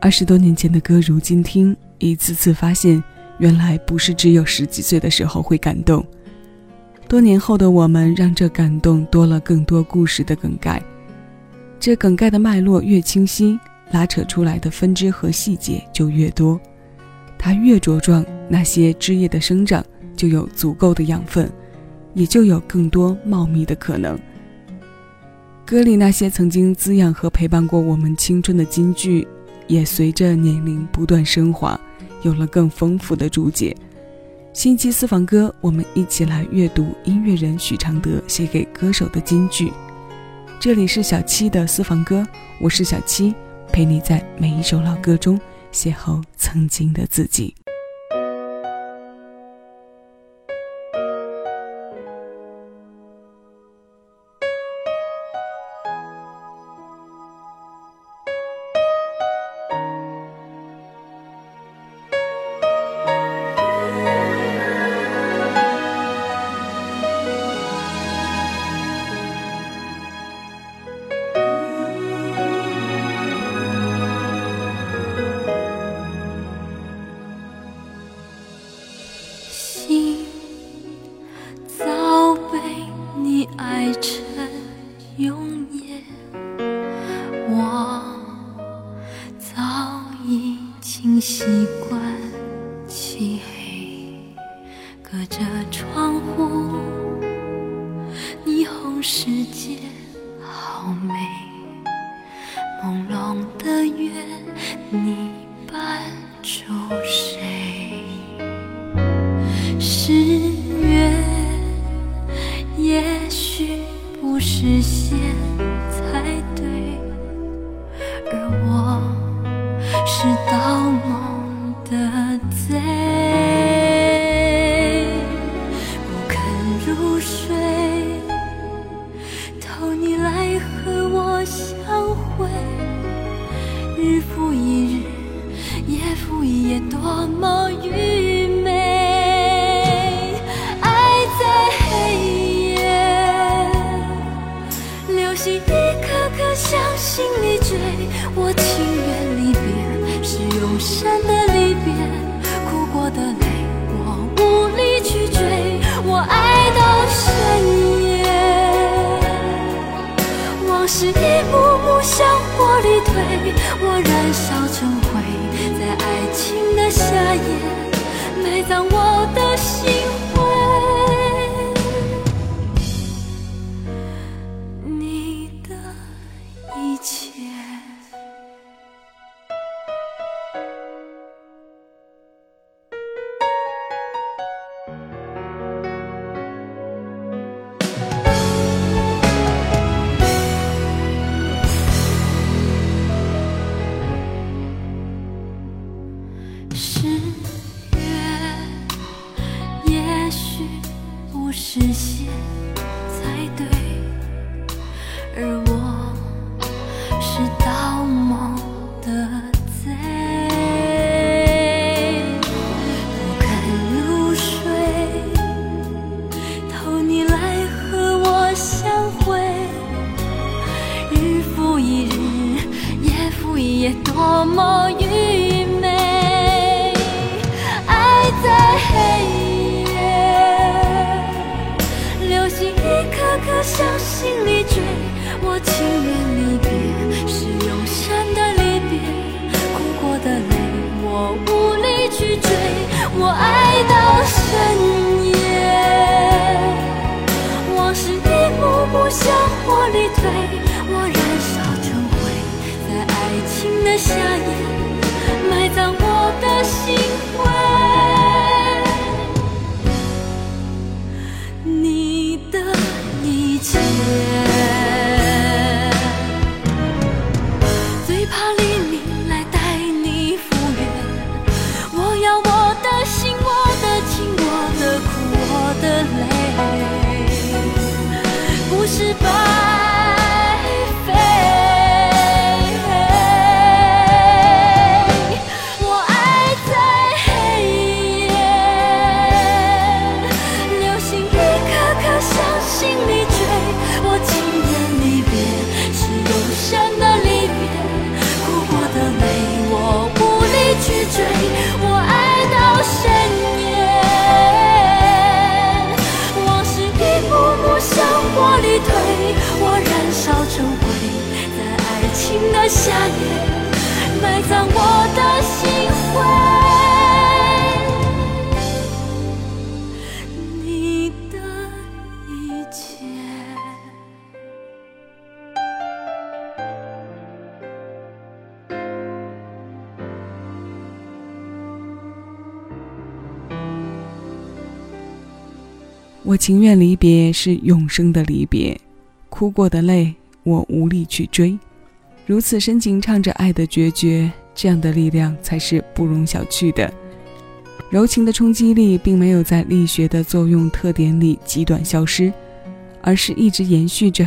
二十多年前的歌，如今听，一次次发现，原来不是只有十几岁的时候会感动。多年后的我们，让这感动多了更多故事的梗概。这梗概的脉络越清晰，拉扯出来的分支和细节就越多。它越茁壮，那些枝叶的生长就有足够的养分，也就有更多茂密的可能。歌里那些曾经滋养和陪伴过我们青春的金句，也随着年龄不断升华，有了更丰富的注解。新期私房歌，我们一起来阅读音乐人许常德写给歌手的金句。这里是小七的私房歌，我是小七，陪你在每一首老歌中邂逅曾经的自己。习惯。我也多么愚昧爱在黑夜流星一颗颗向心里坠我情愿离别是永生的离别。哭过的泪我无力去追我爱到深夜往事一幕幕向火里推夏夜的夏夜，埋葬我的心灰。我情愿离别是永生的离别，哭过的泪我无力去追。如此深情唱着爱的决绝，这样的力量才是不容小觑的。柔情的冲击力并没有在力学的作用特点里极短消失，而是一直延续着。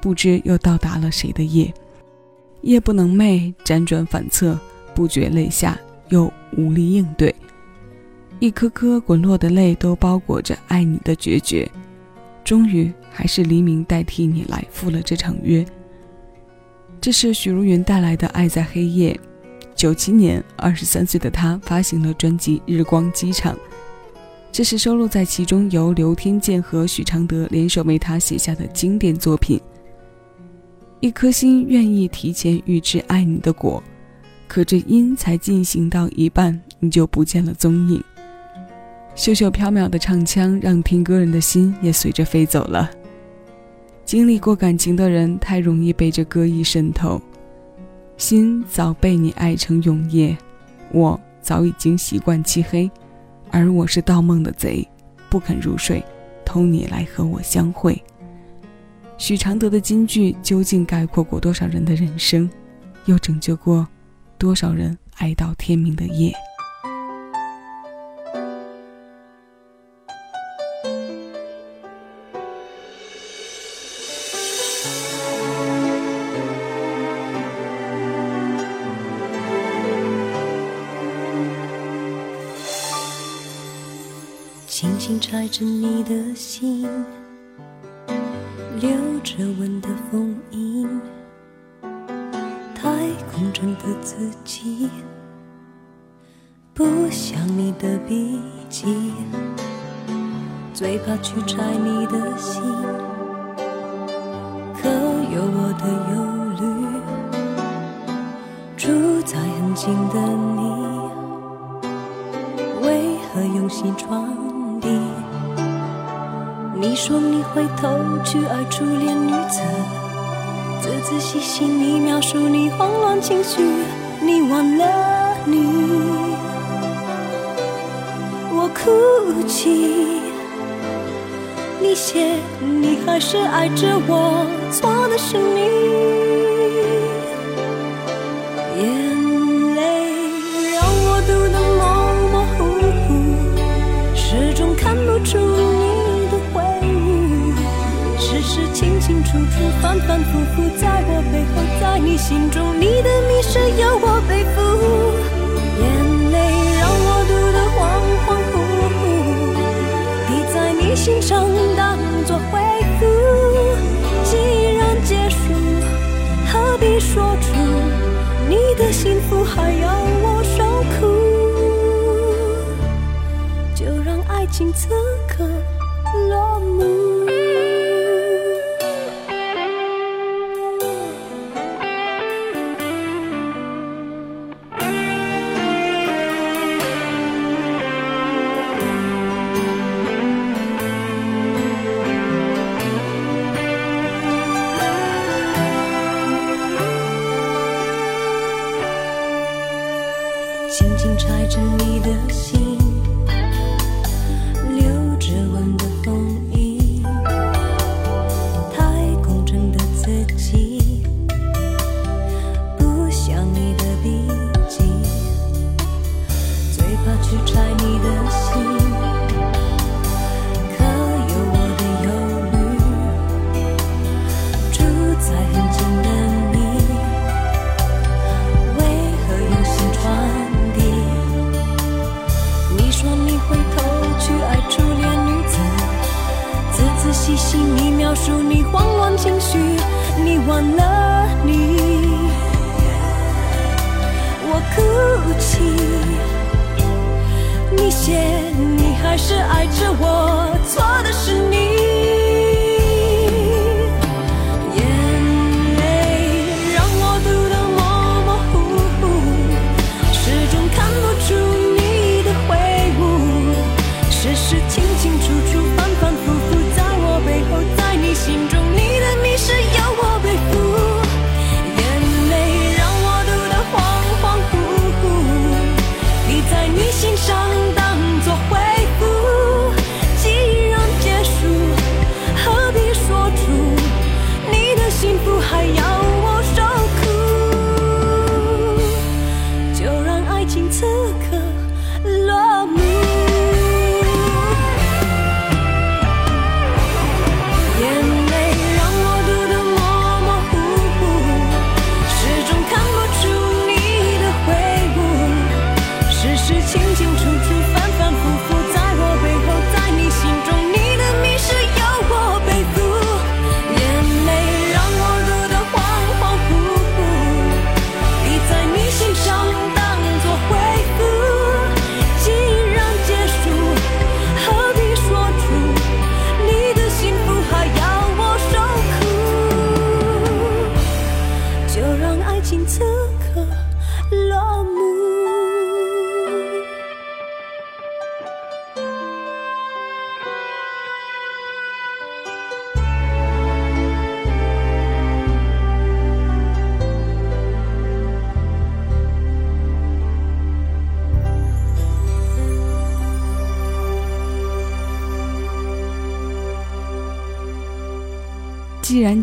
不知又到达了谁的夜？夜不能寐，辗转反侧，不觉泪下，又无力应对。一颗颗滚落的泪，都包裹着爱你的决绝。终于，还是黎明代替你来赴了这场约。这是许茹芸带来的《爱在黑夜》。九七年，二十三岁的她发行了专辑《日光机场》，这是收录在其中由刘天健和许常德联手为她写下的经典作品。一颗心愿意提前预知爱你的果，可这因才进行到一半，你就不见了踪影。秀秀飘渺的唱腔，让听歌人的心也随着飞走了。经历过感情的人，太容易被这歌意渗透，心早被你爱成永夜。我早已经习惯漆黑，而我是盗梦的贼，不肯入睡，偷你来和我相会。许常德的金句，究竟概括过多少人的人生，又拯救过多少人爱到天明的夜？心，留着吻的封印。太空中的自己，不像你的笔记。最怕去拆你的心，可有我的忧虑？住在很近的你，为何用心装？你说你会头去爱初恋女子，仔仔细细你描述你慌乱情绪，你忘了你，我哭泣，你写你还是爱着我，错的是你。处处反反复复，在我背后，在你心中，你的迷失由我背负，眼泪让我读得恍恍惚惚，滴在你心上当作回复。既然结束，何必说出你的幸福还要我受苦？就让爱情此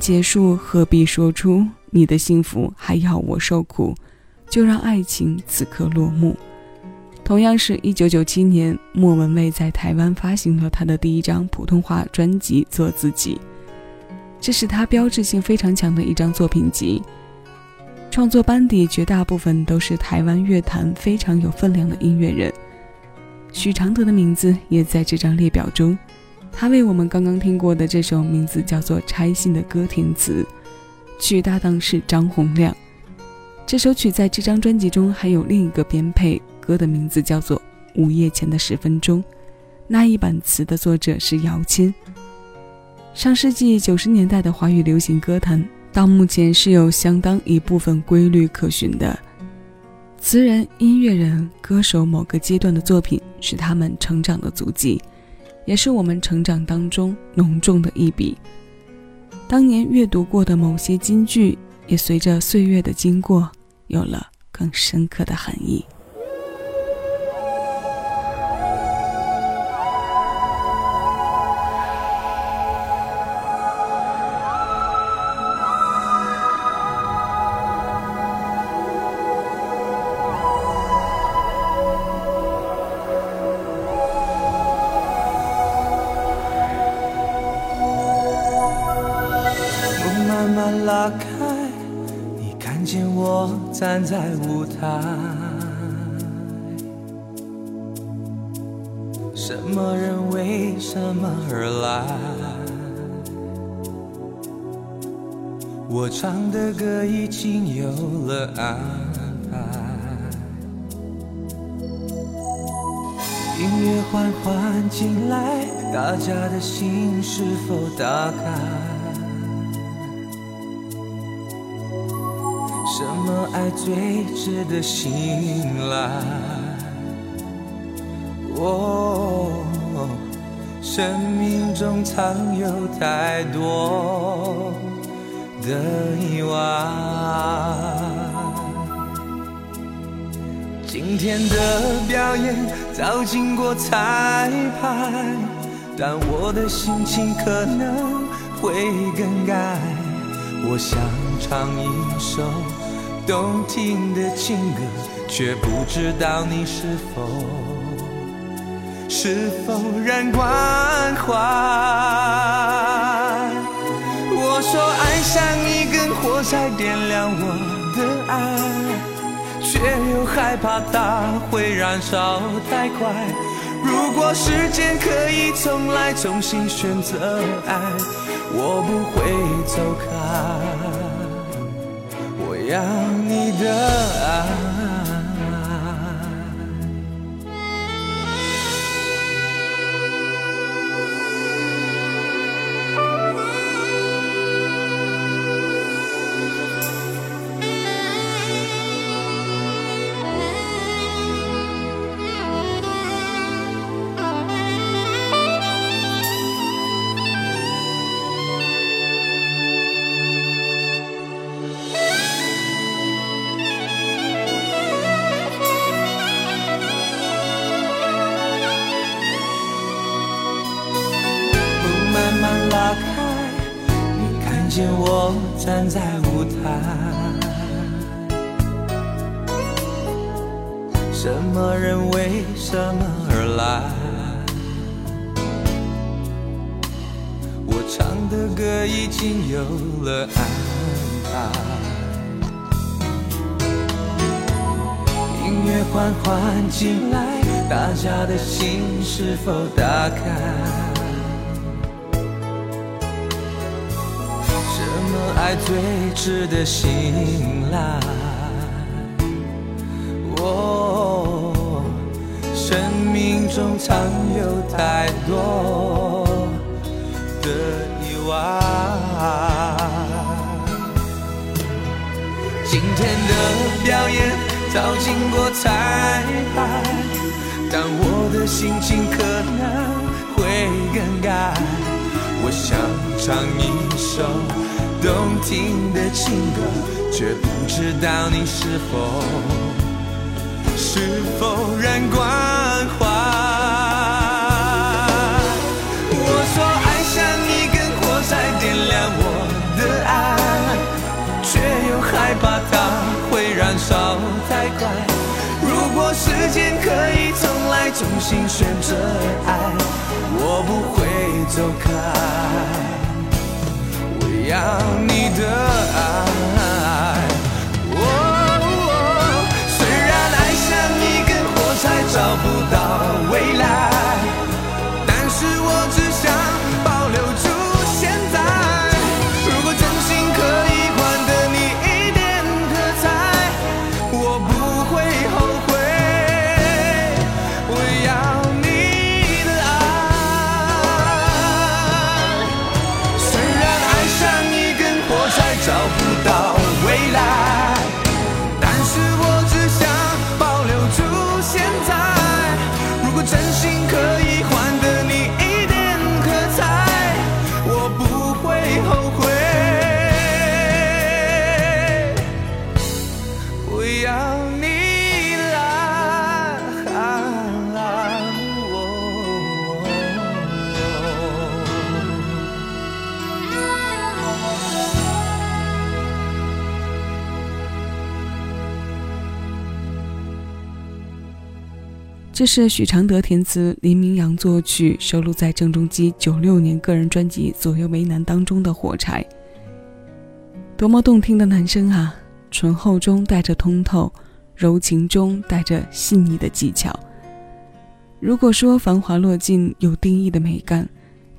结束，何必说出你的幸福还要我受苦？就让爱情此刻落幕。同样是一九九七年，莫文蔚在台湾发行了她的第一张普通话专辑《做自己》，这是她标志性非常强的一张作品集。创作班底绝大部分都是台湾乐坛非常有分量的音乐人，许常德的名字也在这张列表中。他为我们刚刚听过的这首名字叫做《拆信》的歌填词，曲搭档是张洪亮。这首曲在这张专辑中还有另一个编配，歌的名字叫做《午夜前的十分钟》。那一版词的作者是姚谦。上世纪九十年代的华语流行歌坛，到目前是有相当一部分规律可循的。词人、音乐人、歌手某个阶段的作品，是他们成长的足迹。也是我们成长当中浓重的一笔。当年阅读过的某些金句，也随着岁月的经过，有了更深刻的含义。拉开，你看见我站在舞台。什么人为什么而来？我唱的歌已经有了安排。音乐缓缓进来，大家的心是否打开？爱最值得信赖？哦，生命中藏有太多的意外。今天的表演早经过彩排，但我的心情可能会更改。我想唱一首。动听的情歌，却不知道你是否是否仍关怀。我说爱像一根火柴，点亮我的爱，却又害怕它会燃烧太快。如果时间可以重来，重新选择爱，我不会走开。要你的爱。我站在舞台，什么人为什么而来？我唱的歌已经有了安排，音乐缓缓进来，大家的心是否打开？爱最值得信赖。哦，生命中藏有太多的意外。今天的表演早经过彩排，但我的心情可能会更改。我想唱一首。动听的情歌却不知道你是否是否仍关怀我说爱像一根火柴点亮我的爱却又害怕它会燃烧太快如果时间可以重来重新选择爱我不会走开。要你的这是许常德填词，林明阳作曲，收录在郑中基九六年个人专辑《左右为难》当中的《火柴》。多么动听的男声啊！醇厚中带着通透，柔情中带着细腻的技巧。如果说繁华落尽有定义的美感，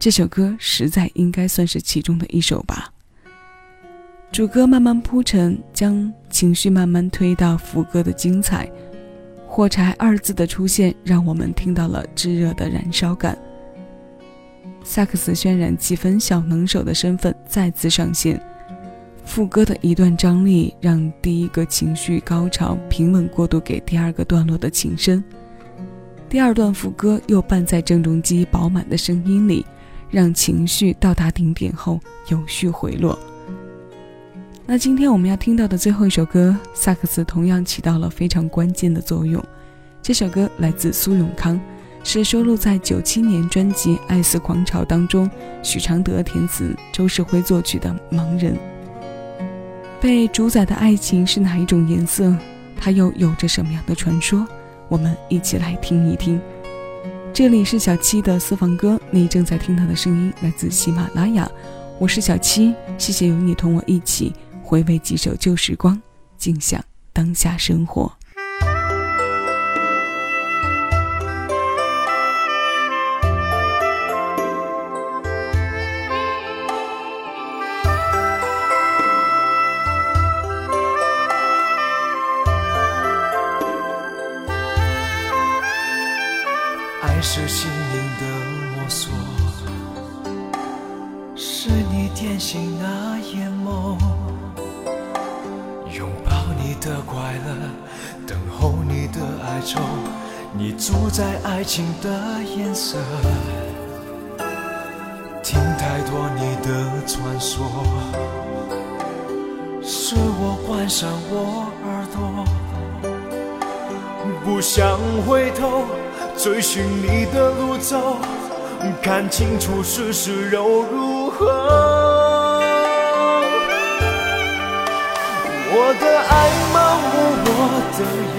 这首歌实在应该算是其中的一首吧。主歌慢慢铺陈，将情绪慢慢推到副歌的精彩。火柴二字的出现，让我们听到了炙热的燃烧感。萨克斯渲染气氛小能手的身份再次上线，副歌的一段张力让第一个情绪高潮平稳过渡给第二个段落的琴声。第二段副歌又伴在郑中基饱满的声音里，让情绪到达顶点后有序回落。那今天我们要听到的最后一首歌，萨克斯同样起到了非常关键的作用。这首歌来自苏永康，是收录在九七年专辑《爱似狂潮》当中，许常德填词，周世辉作曲的《盲人》。被主宰的爱情是哪一种颜色？它又有着什么样的传说？我们一起来听一听。这里是小七的私房歌，你正在听到的声音来自喜马拉雅，我是小七，谢谢有你同我一起。回味几首旧时光，静享当下生活。爱是心灵的摸索，是你点醒那眼眸。的快乐，等候你的哀愁，你住在爱情的颜色。听太多你的传说，是我关上我耳朵，不想回头追寻你的路走，看清楚世事又如何。我的爱我的眼，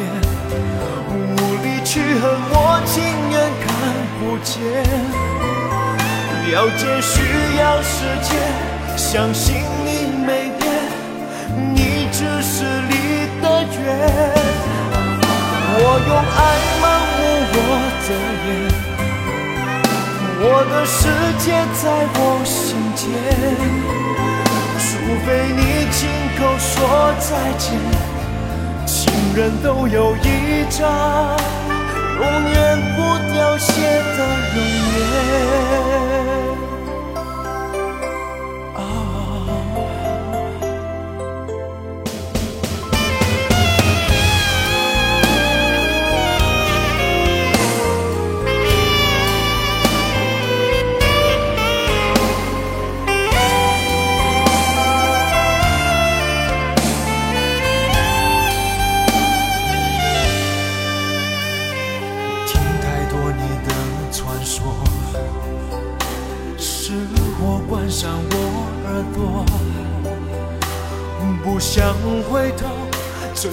无力去恨，我情愿看不见。了解需要时间，相信你没变，你只是离得远。我用爱盲目我的眼，我的世界在我心间。除非你亲口说再见，人都有一张永远不凋谢的容颜。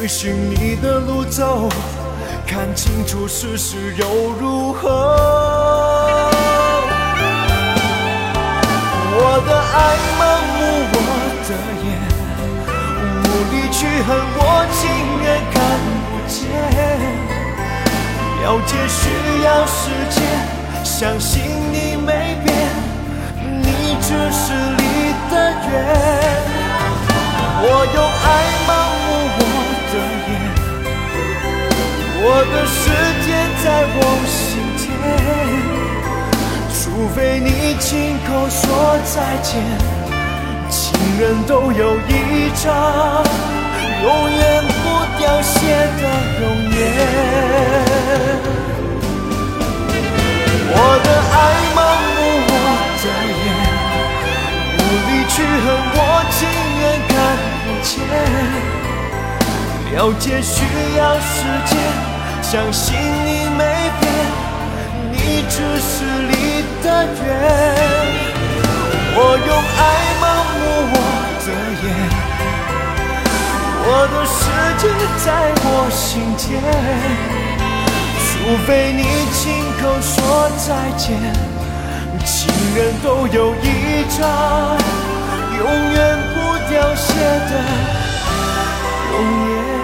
追寻你的路走，看清楚世事又如何？我的爱盲目我的眼，无力去恨，我情愿看不见。了解需要时间，相信你没变，你只是非你亲口说再见，情人都有一张永远不凋谢的容颜。我的爱盲目我的眼，无力去恨，我情愿看不见。了解需要时间，相信你没变，你只是离得远，我用爱盲目我的眼，我的世界在我心间，除非你亲口说再见，情人都有一张永远不凋谢的容颜。